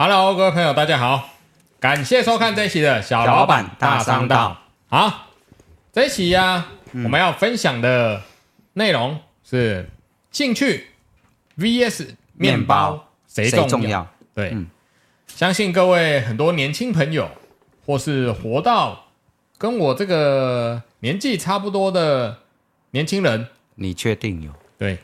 Hello，各位朋友，大家好，感谢收看这一期的小老板大商道。好，这一期呀、我们要分享的内容是兴趣 VS 面包谁重要？重要对，嗯、相信各位很多年轻朋友，或是活到跟我这个年纪差不多的年轻人，你确定有？对，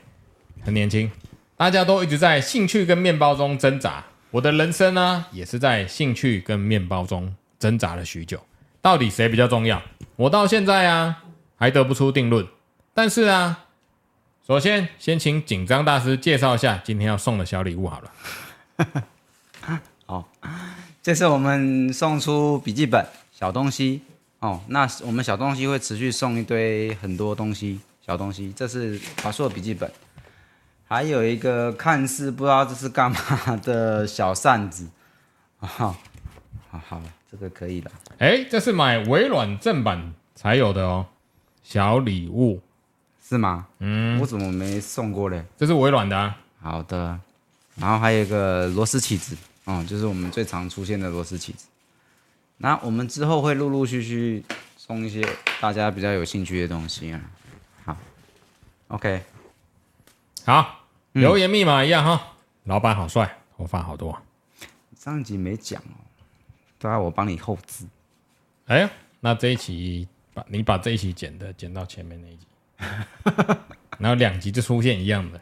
很年轻，大家都一直在兴趣跟面包中挣扎。我的人生呢、也是在兴趣跟面包中挣扎了许久，到底谁比较重要？我到现在啊，还得不出定论。但是啊，首先先请紧张大师介绍一下今天要送的小礼物好了。好，这次我们送出笔记本小东西哦。那我们小东西会持续送一堆很多东西小东西，这是华硕笔记本。还有一个看似不知道这是干嘛的小扇子，啊，好，好了，这个可以了。哎，这是买微软正版才有的哦，小礼物是吗？嗯，我怎么没送过嘞？这是微软的啊。好的，然后还有一个螺丝起子，哦，就是我们最常出现的螺丝起子。那我们之后会陆陆续续送一些大家比较有兴趣的东西啊。好，OK。好，留言密码一样哈。嗯、老板好帅，头发好多。上一集没讲哦，都要我帮你后置。哎呀，那这一期把你把这一期剪的剪到前面那一集，然后两集就出现一样的，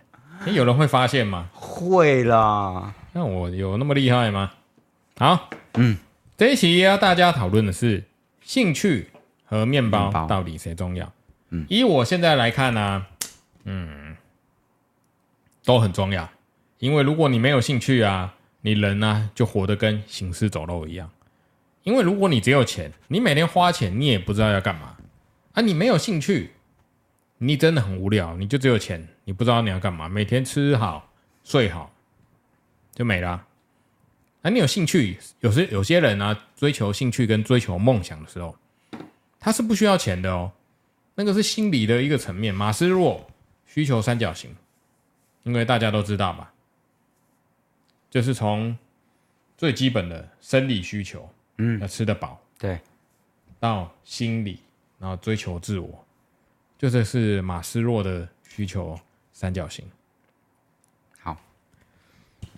有人会发现吗？会啦。那我有那么厉害吗？好，嗯，这一期要大家讨论的是兴趣和面包到底谁重要？嗯，以我现在来看呢、啊，嗯。都很重要，因为如果你没有兴趣啊，你人呢、啊、就活得跟行尸走肉一样。因为如果你只有钱，你每天花钱，你也不知道要干嘛啊。你没有兴趣，你真的很无聊，你就只有钱，你不知道你要干嘛，每天吃好睡好就没了。啊，你有兴趣，有些有些人呢、啊，追求兴趣跟追求梦想的时候，他是不需要钱的哦。那个是心理的一个层面，马斯洛需求三角形。因为大家都知道吧，就是从最基本的生理需求，嗯，要吃得饱，对，到心理，然后追求自我，就这是马斯洛的需求三角形。好，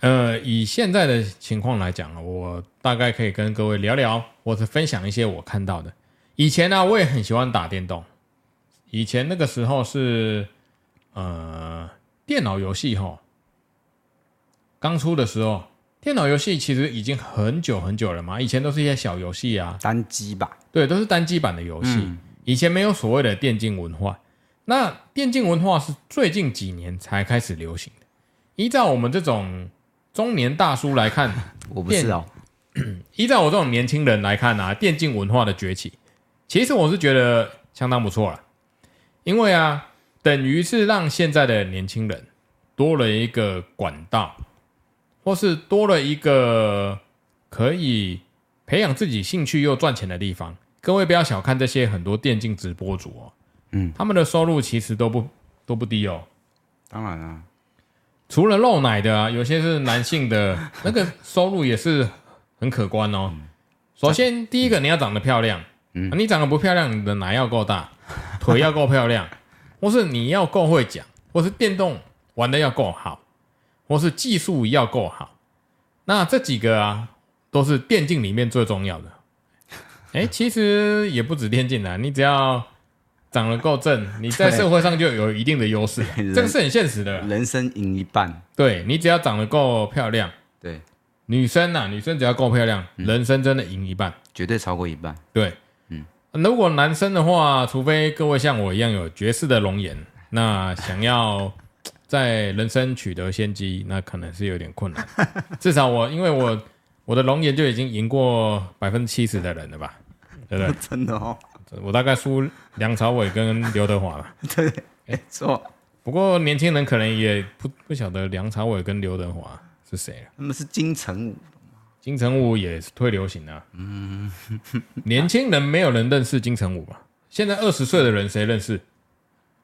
呃，以现在的情况来讲，我大概可以跟各位聊聊，或者分享一些我看到的。以前呢，我也很喜欢打电动，以前那个时候是，呃。电脑游戏哈，刚出的时候，电脑游戏其实已经很久很久了嘛。以前都是一些小游戏啊，单机版，对，都是单机版的游戏。嗯、以前没有所谓的电竞文化，那电竞文化是最近几年才开始流行的。依照我们这种中年大叔来看，我不是哦。依照我这种年轻人来看啊，电竞文化的崛起，其实我是觉得相当不错了，因为啊。等于是让现在的年轻人多了一个管道，或是多了一个可以培养自己兴趣又赚钱的地方。各位不要小看这些很多电竞直播主哦，嗯，他们的收入其实都不都不低哦。当然了，除了露奶的啊，有些是男性的，那个收入也是很可观哦。首先，第一个你要长得漂亮，嗯，你长得不漂亮，你的奶要够大，腿要够漂亮。或是你要够会讲，或是电动玩的要够好，或是技术要够好，那这几个啊，都是电竞里面最重要的。哎、欸，其实也不止电竞啊，你只要长得够正，你在社会上就有一定的优势，这个是很现实的。人生赢一半，对，你只要长得够漂亮，对，女生啊，女生只要够漂亮，嗯、人生真的赢一半，绝对超过一半。对。如果男生的话，除非各位像我一样有绝世的容颜，那想要在人生取得先机，那可能是有点困难。至少我，因为我我的容颜就已经赢过百分之七十的人了吧？对不对？真的哦，我大概输梁朝伟跟刘德华了。对，没错。不过年轻人可能也不不晓得梁朝伟跟刘德华是谁了。他们是金城武。金城武也是退流行啊，嗯，年轻人没有人认识金城武吧？现在二十岁的人谁认识？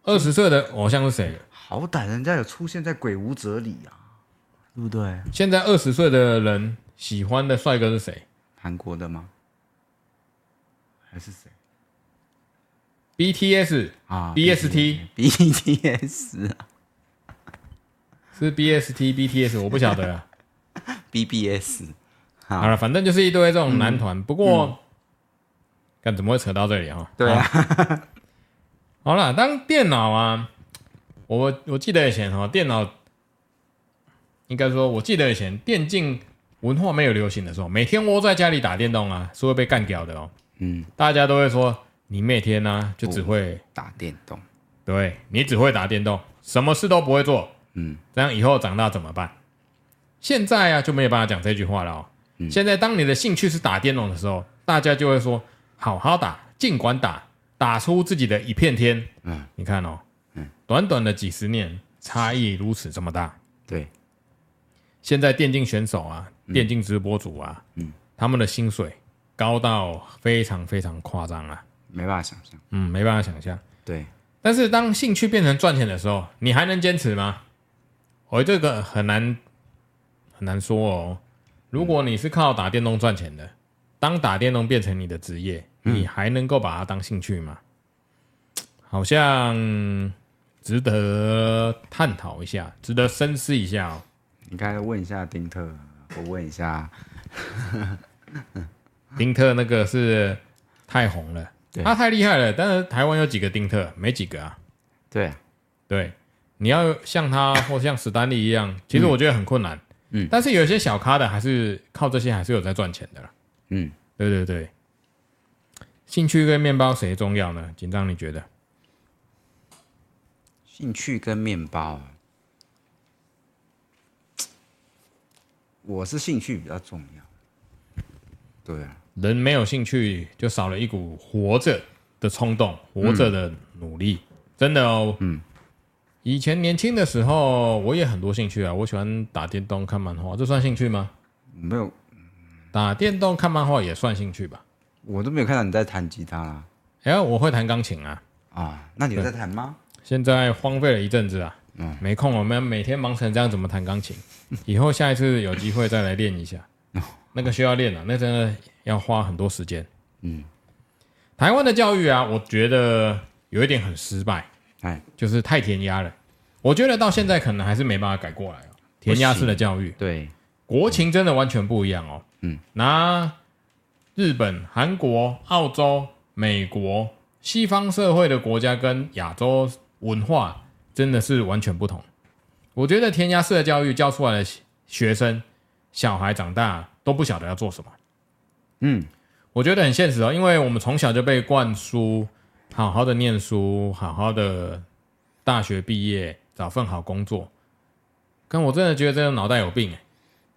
二十岁的偶像是谁？好歹人家有出现在《鬼舞者》里啊，对不对？现在二十岁的人喜欢的帅哥是谁？韩国的吗？还是谁？BTS 啊，BST，BTS 啊，是 BST，BTS，我不晓得啊。BBS，好了，反正就是一堆这种男团。嗯、不过，看、嗯、怎么会扯到这里啊？对啊。好了，当电脑啊，我我记得以前哈，电脑应该说，我记得以前电竞文化没有流行的时候，每天窝在家里打电动啊，是会被干掉的哦。嗯，大家都会说你每天呢、啊、就只会打电动，对，你只会打电动，什么事都不会做。嗯，这样以后长大怎么办？现在啊就没有办法讲这句话了哦。嗯、现在当你的兴趣是打电动的时候，大家就会说好好打，尽管打。打出自己的一片天，嗯，你看哦，嗯，短短的几十年，差异如此这么大，对。现在电竞选手啊，嗯、电竞直播主啊，嗯，他们的薪水高到非常非常夸张啊，没办法想象，嗯，没办法想象，对。但是当兴趣变成赚钱的时候，你还能坚持吗？我这个很难很难说哦。如果你是靠打电动赚钱的，当打电动变成你的职业。你还能够把它当兴趣吗？好像值得探讨一下，值得深思一下哦。你该问一下丁特，我问一下，丁特那个是太红了，他太厉害了。但是台湾有几个丁特？没几个啊。对啊，对，你要像他或像史丹利一样，其实我觉得很困难。嗯，但是有些小咖的还是靠这些，还是有在赚钱的啦。嗯，对对对。兴趣跟面包谁重要呢？紧张，你觉得？兴趣跟面包，我是兴趣比较重要。对啊，人没有兴趣，就少了一股活着的冲动，活着的努力。嗯、真的哦。嗯。以前年轻的时候，我也很多兴趣啊。我喜欢打电动、看漫画，这算兴趣吗？没有。打电动、看漫画也算兴趣吧。我都没有看到你在弹吉他啦。哎呀，我会弹钢琴啊。啊，那你有在弹吗？现在荒废了一阵子啊。嗯，没空，我们每天忙成这样，怎么弹钢琴？以后下一次有机会再来练一下。那个需要练啊，那真的要花很多时间。嗯，台湾的教育啊，我觉得有一点很失败。哎，就是太填鸭了。我觉得到现在可能还是没办法改过来哦。填鸭式的教育，对，国情真的完全不一样哦。嗯，那。日本、韩国、澳洲、美国、西方社会的国家跟亚洲文化真的是完全不同。我觉得填鸭式的教育教出来的学生、小孩长大都不晓得要做什么。嗯，我觉得很现实哦，因为我们从小就被灌输好好的念书、好好的大学毕业、找份好工作。但我真的觉得这个脑袋有病诶。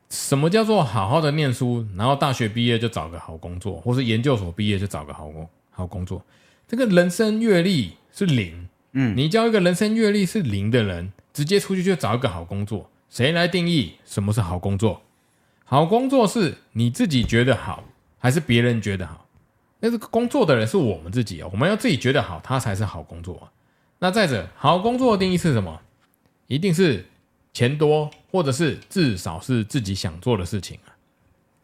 什么叫做好好的念书，然后大学毕业就找个好工作，或是研究所毕业就找个好工好工作？这个人生阅历是零，嗯，你教一个人生阅历是零的人，直接出去就找一个好工作，谁来定义什么是好工作？好工作是你自己觉得好，还是别人觉得好？那这个工作的人是我们自己哦，我们要自己觉得好，他才是好工作啊。那再者，好工作的定义是什么？一定是。钱多，或者是至少是自己想做的事情啊。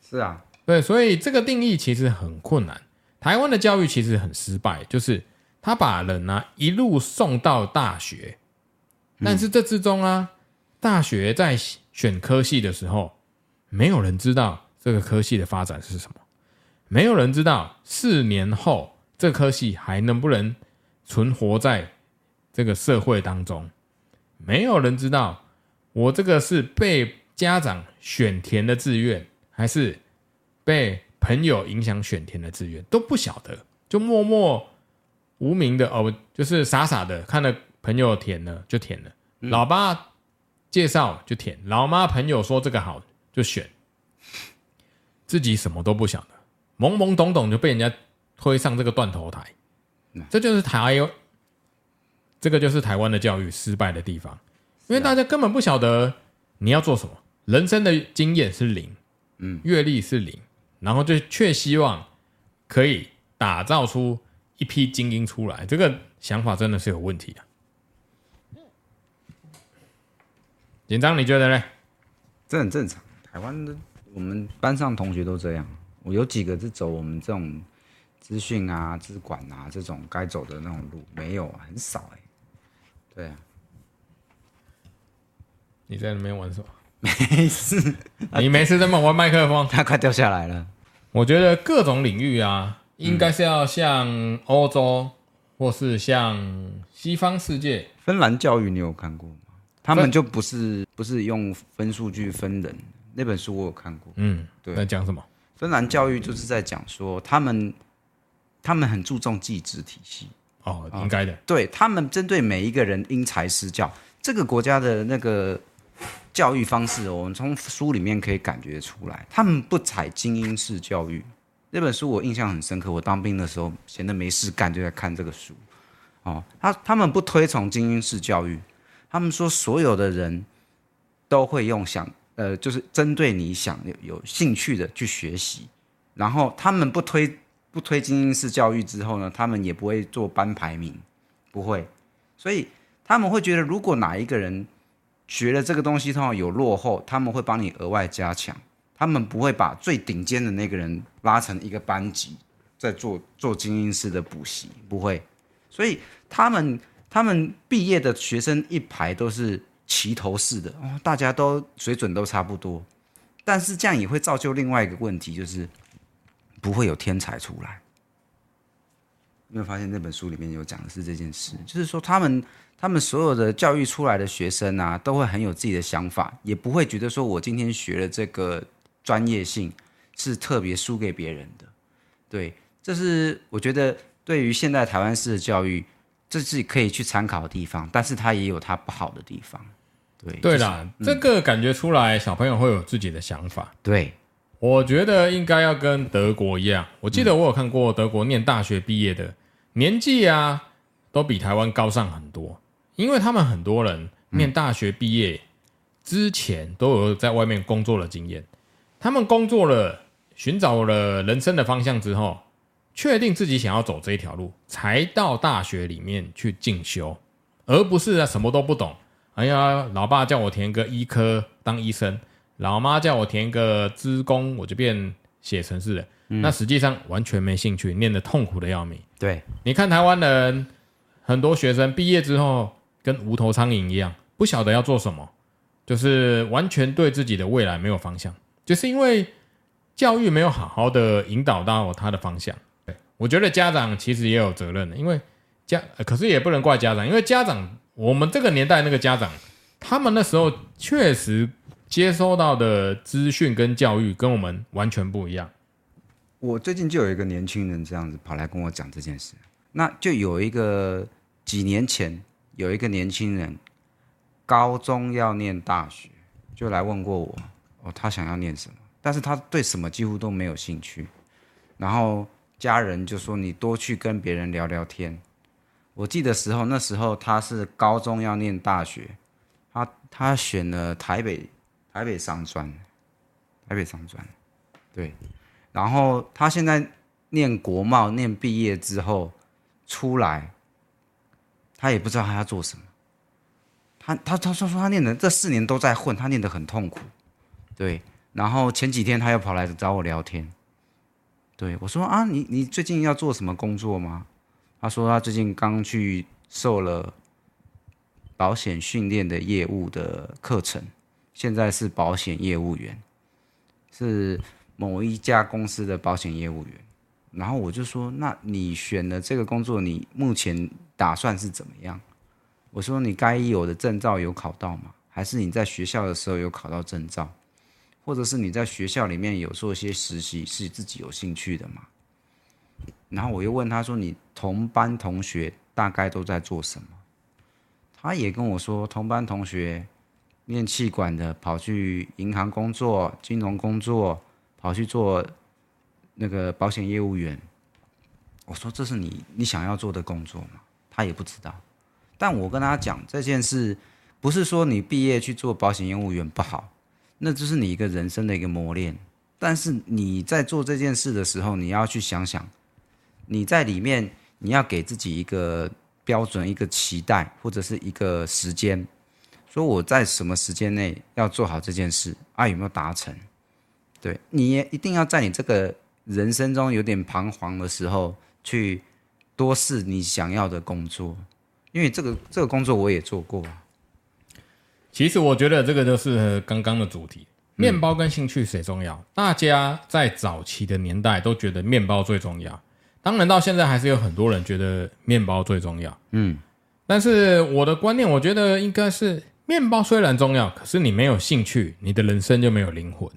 是啊，对，所以这个定义其实很困难。台湾的教育其实很失败，就是他把人呢、啊、一路送到大学，但是这之中啊，大学在选科系的时候，没有人知道这个科系的发展是什么，没有人知道四年后这科系还能不能存活在这个社会当中，没有人知道。我这个是被家长选填的志愿，还是被朋友影响选填的志愿，都不晓得，就默默无名的哦，就是傻傻的看了朋友填了就填了，嗯、老爸介绍就填，老妈朋友说这个好就选，自己什么都不晓得，懵懵懂懂就被人家推上这个断头台，嗯、这就是台，这个就是台湾的教育失败的地方。因为大家根本不晓得你要做什么，人生的经验是零，嗯，阅历是零，然后就却希望可以打造出一批精英出来，这个想法真的是有问题的。紧张，你觉得呢？这很正常。台湾的我们班上同学都这样，我有几个是走我们这种资讯啊、资管啊这种该走的那种路，没有，很少哎、欸。对啊，你在那边玩什么？没事，你没事在那玩麦克风，它快掉下来了。我觉得各种领域啊，应该是要像欧洲，或是像西方世界。芬兰教育你有看过吗？他们就不是不是用分数去分人。那本书我有看过。嗯，对。在讲什么？芬兰教育就是在讲说，他们他们很注重技职体系。哦，应该的。对，他们针对每一个人因材施教。这个国家的那个。教育方式，我们从书里面可以感觉出来，他们不采精英式教育。那本书我印象很深刻，我当兵的时候闲得没事干就在看这个书。哦，他他们不推崇精英式教育，他们说所有的人都会用想呃，就是针对你想有有兴趣的去学习。然后他们不推不推精英式教育之后呢，他们也不会做班排名，不会。所以他们会觉得，如果哪一个人。学了这个东西，通常有落后，他们会帮你额外加强。他们不会把最顶尖的那个人拉成一个班级，在做做精英式的补习，不会。所以他们他们毕业的学生一排都是齐头式的，哦，大家都水准都差不多。但是这样也会造就另外一个问题，就是不会有天才出来。有没有发现那本书里面有讲的是这件事？就是说他们。他们所有的教育出来的学生啊，都会很有自己的想法，也不会觉得说我今天学了这个专业性是特别输给别人的。对，这是我觉得对于现在台湾式的教育，这是可以去参考的地方，但是它也有它不好的地方。对，对啦，就是，这个感觉出来，小朋友会有自己的想法。对，我觉得应该要跟德国一样。我记得我有看过德国念大学毕业的年纪啊，都比台湾高上很多。因为他们很多人念大学毕业之前都有在外面工作的经验，他们工作了，寻找了人生的方向之后，确定自己想要走这一条路，才到大学里面去进修，而不是啊什么都不懂。哎呀，老爸叫我填个医科当医生，老妈叫我填个资工，我就变写程式了。那实际上完全没兴趣，念的痛苦的要命。对，你看台湾人很多学生毕业之后。跟无头苍蝇一样，不晓得要做什么，就是完全对自己的未来没有方向，就是因为教育没有好好的引导到他的方向。对，我觉得家长其实也有责任的，因为家，可是也不能怪家长，因为家长，我们这个年代那个家长，他们那时候确实接收到的资讯跟教育跟我们完全不一样。我最近就有一个年轻人这样子跑来跟我讲这件事，那就有一个几年前。有一个年轻人，高中要念大学，就来问过我，哦，他想要念什么？但是他对什么几乎都没有兴趣。然后家人就说：“你多去跟别人聊聊天。”我记得时候，那时候他是高中要念大学，他他选了台北台北商专，台北商专，对。然后他现在念国贸，念毕业之后出来。他也不知道他要做什么，他他他说说他念的这四年都在混，他念得很痛苦，对。然后前几天他又跑来找我聊天，对我说啊，你你最近要做什么工作吗？他说他最近刚去受了保险训练的业务的课程，现在是保险业务员，是某一家公司的保险业务员。然后我就说，那你选了这个工作，你目前打算是怎么样？我说你该有的证照有考到吗？还是你在学校的时候有考到证照，或者是你在学校里面有做一些实习是自己有兴趣的吗？然后我又问他说，你同班同学大概都在做什么？他也跟我说，同班同学念气管的跑去银行工作、金融工作，跑去做。那个保险业务员，我说，这是你你想要做的工作吗？他也不知道，但我跟他讲这件事，不是说你毕业去做保险业务员不好，那这是你一个人生的一个磨练。但是你在做这件事的时候，你要去想想，你在里面你要给自己一个标准、一个期待或者是一个时间，说我在什么时间内要做好这件事啊？有没有达成？对，你也一定要在你这个人生中有点彷徨的时候，去多试你想要的工作，因为这个这个工作我也做过。其实我觉得这个就是刚刚的主题，面包跟兴趣谁重要？大家在早期的年代都觉得面包最重要，当然到现在还是有很多人觉得面包最重要。嗯，但是我的观念，我觉得应该是面包虽然重要，可是你没有兴趣，你的人生就没有灵魂。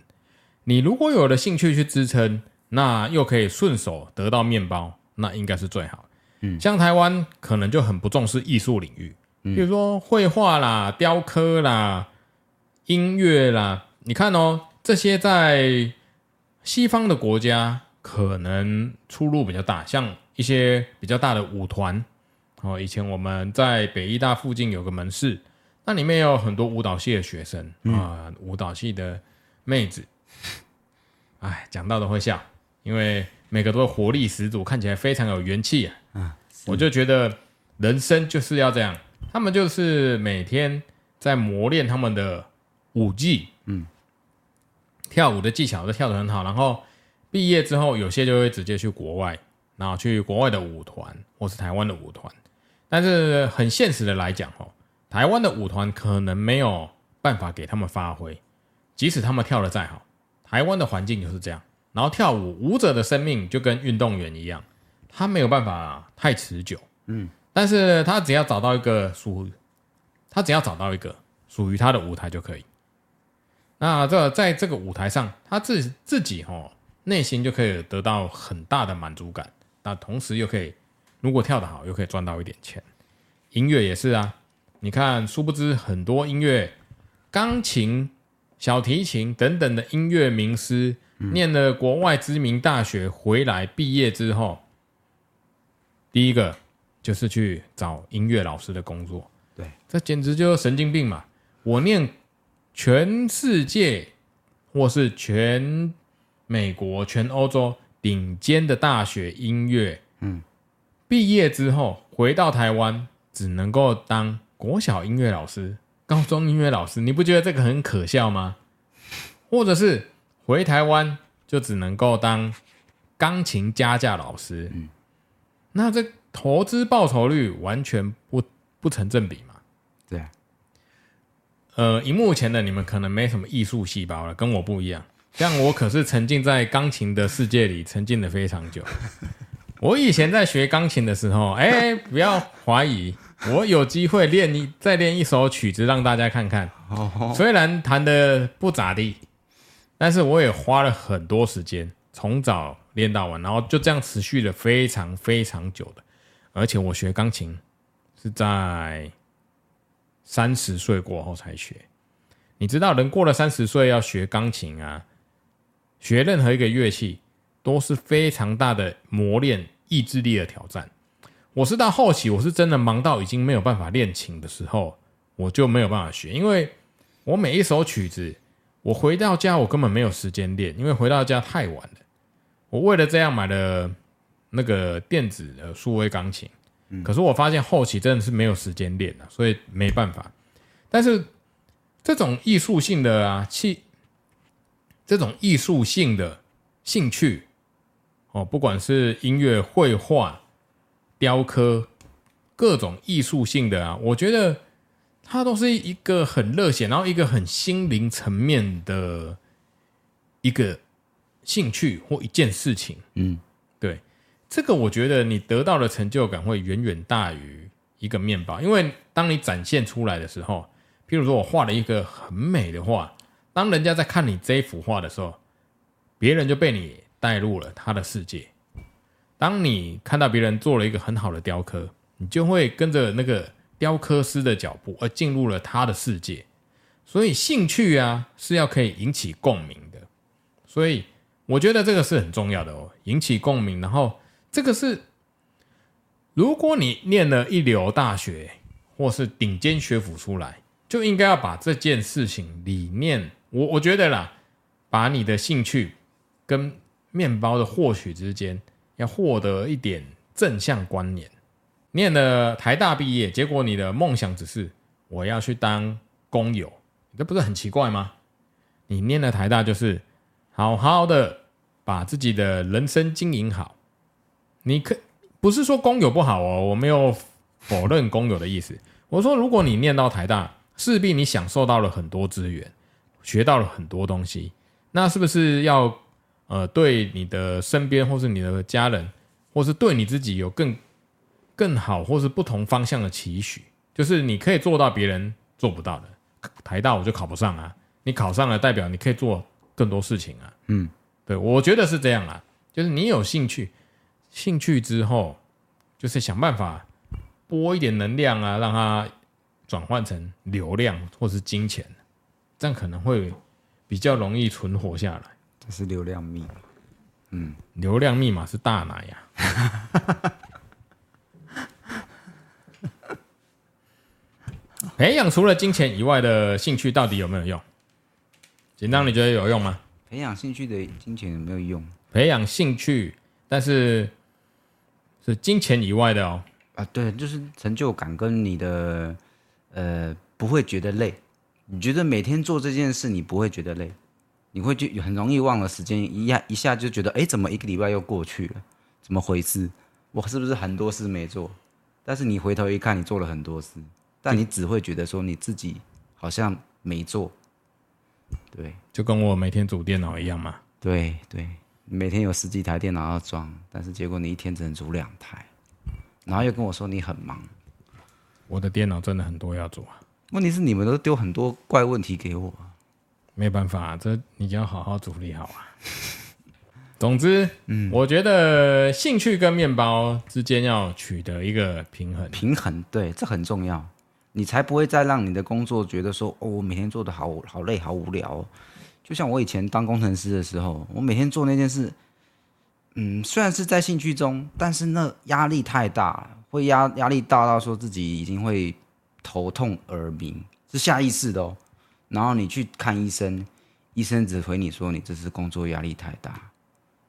你如果有了兴趣去支撑，那又可以顺手得到面包，那应该是最好。嗯，像台湾可能就很不重视艺术领域。比如说绘画啦、雕刻啦、音乐啦，你看哦，这些在西方的国家可能出入比较大，像一些比较大的舞团哦。以前我们在北医大附近有个门市，那里面有很多舞蹈系的学生啊，舞蹈系的妹子，哎，讲到都会笑，因为每个都活力十足，看起来非常有元气啊。我就觉得人生就是要这样。他们就是每天在磨练他们的舞技，嗯，跳舞的技巧都跳得很好。然后毕业之后，有些就会直接去国外，然后去国外的舞团或是台湾的舞团。但是很现实的来讲，哦，台湾的舞团可能没有办法给他们发挥，即使他们跳的再好，台湾的环境就是这样。然后跳舞舞者的生命就跟运动员一样，他没有办法太持久，嗯。但是他只要找到一个属，他只要找到一个属于他的舞台就可以。那这在这个舞台上，他自自己哈内心就可以得到很大的满足感。那同时又可以，如果跳得好，又可以赚到一点钱。音乐也是啊，你看，殊不知很多音乐，钢琴、小提琴等等的音乐名师，念了国外知名大学回来毕业之后，第一个。就是去找音乐老师的工作，对，这简直就是神经病嘛！我念全世界或是全美国、全欧洲顶尖的大学音乐，嗯，毕业之后回到台湾，只能够当国小音乐老师、高中音乐老师，你不觉得这个很可笑吗？或者是回台湾就只能够当钢琴家教老师，嗯，那这。投资报酬率完全不不成正比嘛？对啊，呃，荧幕前的你们可能没什么艺术细胞了，跟我不一样。像我可是沉浸在钢琴的世界里，沉浸了非常久。我以前在学钢琴的时候，哎，不要怀疑，我有机会练一再练一首曲子让大家看看。虽然弹的不咋地，但是我也花了很多时间，从早练到晚，然后就这样持续了非常非常久的。而且我学钢琴是在三十岁过后才学。你知道，人过了三十岁要学钢琴啊，学任何一个乐器都是非常大的磨练意志力的挑战。我是到后期，我是真的忙到已经没有办法练琴的时候，我就没有办法学，因为我每一首曲子，我回到家我根本没有时间练，因为回到家太晚了。我为了这样买了。那个电子的数位钢琴，可是我发现后期真的是没有时间练了，所以没办法。但是这种艺术性的啊，气，这种艺术性的兴趣，哦，不管是音乐、绘画、雕刻，各种艺术性的啊，我觉得它都是一个很热血，然后一个很心灵层面的一个兴趣或一件事情。嗯，对。这个我觉得你得到的成就感会远远大于一个面包，因为当你展现出来的时候，譬如说我画了一个很美的画，当人家在看你这幅画的时候，别人就被你带入了他的世界。当你看到别人做了一个很好的雕刻，你就会跟着那个雕刻师的脚步而进入了他的世界。所以兴趣啊是要可以引起共鸣的，所以我觉得这个是很重要的哦，引起共鸣，然后。这个是，如果你念了一流大学或是顶尖学府出来，就应该要把这件事情理念，我我觉得啦，把你的兴趣跟面包的获取之间，要获得一点正向观念。念了台大毕业，结果你的梦想只是我要去当工友，这不是很奇怪吗？你念了台大就是好好的把自己的人生经营好。你可不是说工友不好哦，我没有否认工友的意思。我说，如果你念到台大，势必你享受到了很多资源，学到了很多东西，那是不是要呃对你的身边或是你的家人，或是对你自己有更更好或是不同方向的期许？就是你可以做到别人做不到的。台大我就考不上啊，你考上了代表你可以做更多事情啊。嗯，对，我觉得是这样啊，就是你有兴趣。兴趣之后，就是想办法拨一点能量啊，让它转换成流量或是金钱，这样可能会比较容易存活下来。这是流量密码。嗯，流量密码是大奶呀。培养除了金钱以外的兴趣，到底有没有用？紧张，你觉得有用吗？培养兴趣的金钱有没有用？培养兴趣，但是。是金钱以外的哦，啊，对，就是成就感跟你的，呃，不会觉得累。你觉得每天做这件事，你不会觉得累，你会就很容易忘了时间，一下一下就觉得，哎，怎么一个礼拜又过去了？怎么回事？我是不是很多事没做？但是你回头一看，你做了很多事，但你只会觉得说你自己好像没做。对，就跟我每天组电脑一样嘛。对对。每天有十几台电脑要装，但是结果你一天只能组两台，然后又跟我说你很忙。我的电脑真的很多要做啊。问题是你们都丢很多怪问题给我，没办法，这你就要好好处理好啊。总之，嗯，我觉得兴趣跟面包之间要取得一个平衡。平衡，对，这很重要，你才不会再让你的工作觉得说，哦，我每天做的好好累，好无聊哦。就像我以前当工程师的时候，我每天做那件事，嗯，虽然是在兴趣中，但是那压力太大了，会压压力大到说自己已经会头痛耳鸣，是下意识的哦。然后你去看医生，医生只回你说你这是工作压力太大，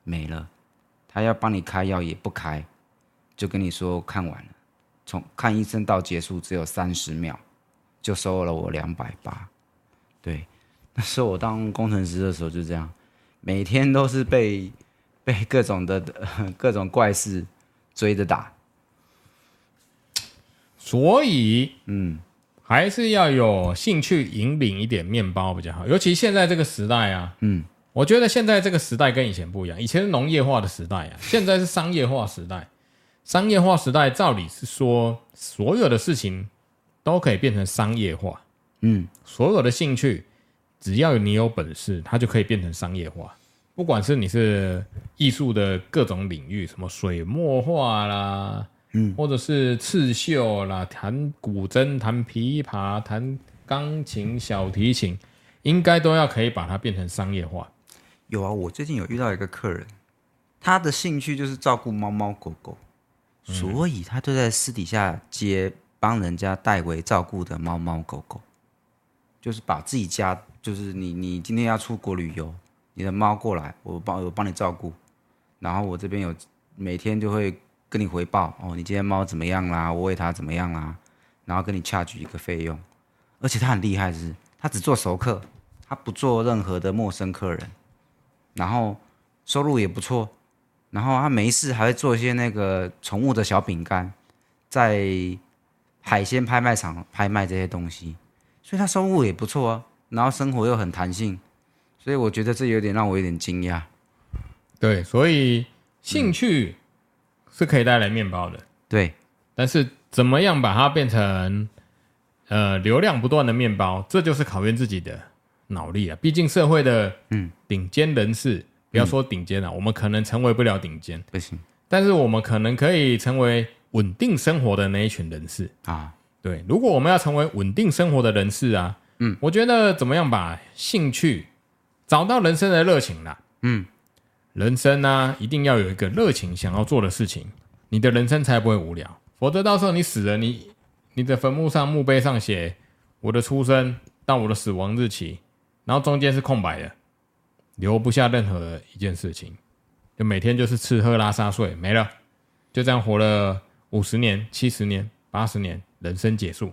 没了，他要帮你开药也不开，就跟你说看完了，从看医生到结束只有三十秒，就收了我两百八，对。那时候我当工程师的时候就这样，每天都是被被各种的各种怪事追着打，所以嗯，还是要有兴趣引领一点面包比较好。尤其现在这个时代啊，嗯，我觉得现在这个时代跟以前不一样，以前是农业化的时代啊，现在是商业化时代。商业化时代照理是说，所有的事情都可以变成商业化，嗯，所有的兴趣。只要你有本事，它就可以变成商业化。不管是你是艺术的各种领域，什么水墨画啦，嗯，或者是刺绣啦，弹古筝、弹琵琶、弹钢琴、小提琴，应该都要可以把它变成商业化。有啊，我最近有遇到一个客人，他的兴趣就是照顾猫猫狗狗，嗯，所以他就在私底下接帮人家代为照顾的猫猫狗狗，就是把自己家。就是你，你今天要出国旅游，你的猫过来，我帮我帮你照顾，然后我这边有每天就会跟你回报哦，你今天猫怎么样啦，我喂它怎么样啦，然后跟你恰举一个费用，而且他很厉害是，他只做熟客，他不做任何的陌生客人，然后收入也不错，然后他没事还会做一些那个宠物的小饼干，在海鲜拍卖场拍卖这些东西，所以他收入也不错啊。然后生活又很弹性，所以我觉得这有点让我有点惊讶。对，所以兴趣是可以带来面包的。对，但是怎么样把它变成呃流量不断的面包，这就是考验自己的脑力了。毕竟社会的嗯顶尖人士，嗯、不要说顶尖了，我们可能成为不了顶尖，不行。但是我们可能可以成为稳定生活的那一群人士啊。对，如果我们要成为稳定生活的人士啊。嗯，我觉得怎么样把兴趣找到人生的热情啦？嗯，人生呢、啊，一定要有一个热情想要做的事情，你的人生才不会无聊。否则到时候你死了，你你的坟墓上墓碑上写我的出生到我的死亡日期，然后中间是空白的，留不下任何一件事情，就每天就是吃喝拉撒睡没了，就这样活了五十年、七十年、八十年，人生结束。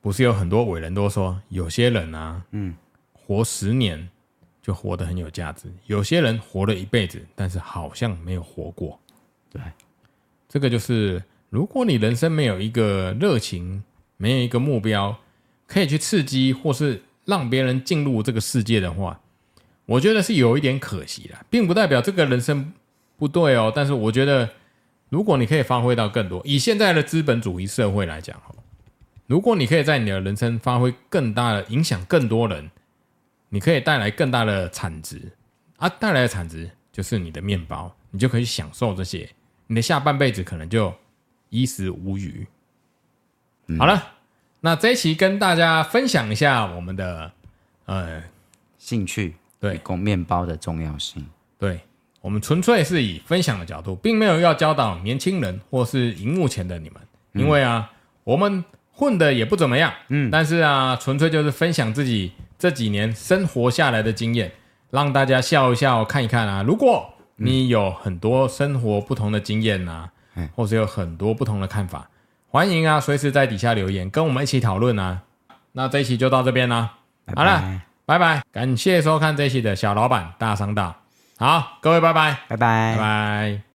不是有很多伟人都说，有些人啊，嗯，活十年就活得很有价值。有些人活了一辈子，但是好像没有活过。对，这个就是，如果你人生没有一个热情，没有一个目标，可以去刺激或是让别人进入这个世界的话，我觉得是有一点可惜的，并不代表这个人生不对哦。但是我觉得，如果你可以发挥到更多，以现在的资本主义社会来讲，如果你可以在你的人生发挥更大的影响，更多人。你可以带来更大的产值啊，带来的产值就是你的面包，你就可以享受这些，你的下半辈子可能就衣食无虞。嗯、好了，那这一期跟大家分享一下我们的呃兴趣，对，供面包的重要性。对，我们纯粹是以分享的角度，并没有要教导年轻人或是荧幕前的你们，因为啊，嗯、我们混的也不怎么样，嗯，但是啊，纯粹就是分享自己。这几年生活下来的经验，让大家笑一笑，看一看啊。如果你有很多生活不同的经验啊，嗯、或者有很多不同的看法，欢迎啊，随时在底下留言，跟我们一起讨论啊。那这一期就到这边啦，拜拜好了，拜拜，感谢收看这一期的小老板大商道。好，各位拜拜，拜拜，拜拜。